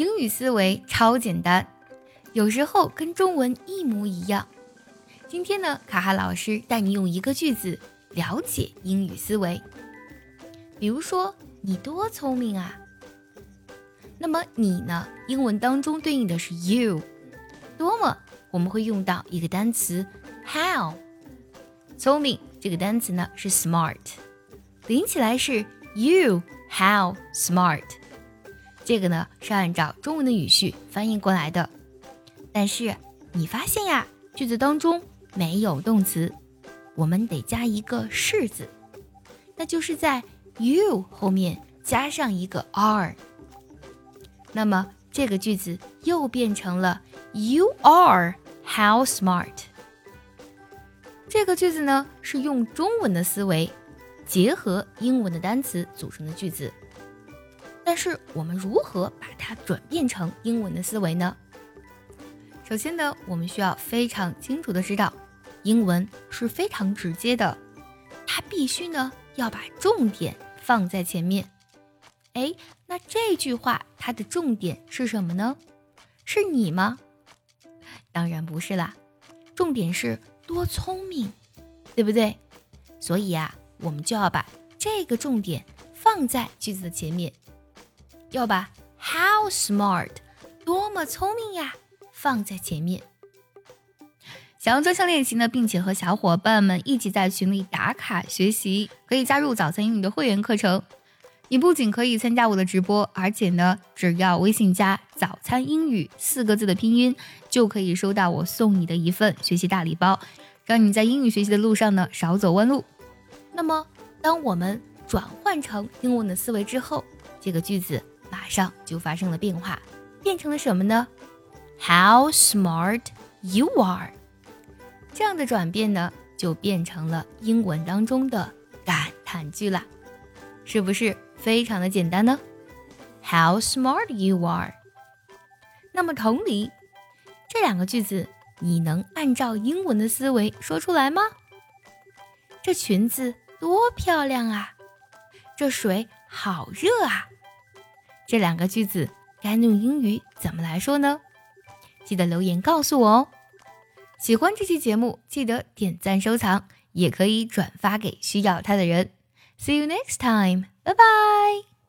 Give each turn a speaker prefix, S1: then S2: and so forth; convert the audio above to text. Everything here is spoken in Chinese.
S1: 英语思维超简单，有时候跟中文一模一样。今天呢，卡哈老师带你用一个句子了解英语思维。比如说，你多聪明啊！那么你呢？英文当中对应的是 you，多么我们会用到一个单词 how。聪明这个单词呢是 smart，连起来是 you how smart。这个呢是按照中文的语序翻译过来的，但是你发现呀，句子当中没有动词，我们得加一个是字，那就是在 you 后面加上一个 are，那么这个句子又变成了 You are how smart。这个句子呢是用中文的思维结合英文的单词组成的句子。但是我们如何把它转变成英文的思维呢？首先呢，我们需要非常清楚的知道，英文是非常直接的，它必须呢要把重点放在前面。哎，那这句话它的重点是什么呢？是你吗？当然不是啦，重点是多聪明，对不对？所以呀，我们就要把这个重点放在句子的前面。要把 how smart 多么聪明呀放在前面。想要专项练习呢，并且和小伙伴们一起在群里打卡学习，可以加入早餐英语的会员课程。你不仅可以参加我的直播，而且呢，只要微信加“早餐英语”四个字的拼音，就可以收到我送你的一份学习大礼包，让你在英语学习的路上呢少走弯路。那么，当我们转换成英文的思维之后，这个句子。上就发生了变化，变成了什么呢？How smart you are！这样的转变呢，就变成了英文当中的感叹句了，是不是非常的简单呢？How smart you are！那么同理，这两个句子你能按照英文的思维说出来吗？这裙子多漂亮啊！这水好热啊！这两个句子该用英语怎么来说呢？记得留言告诉我哦。喜欢这期节目，记得点赞收藏，也可以转发给需要它的人。See you next time，拜拜。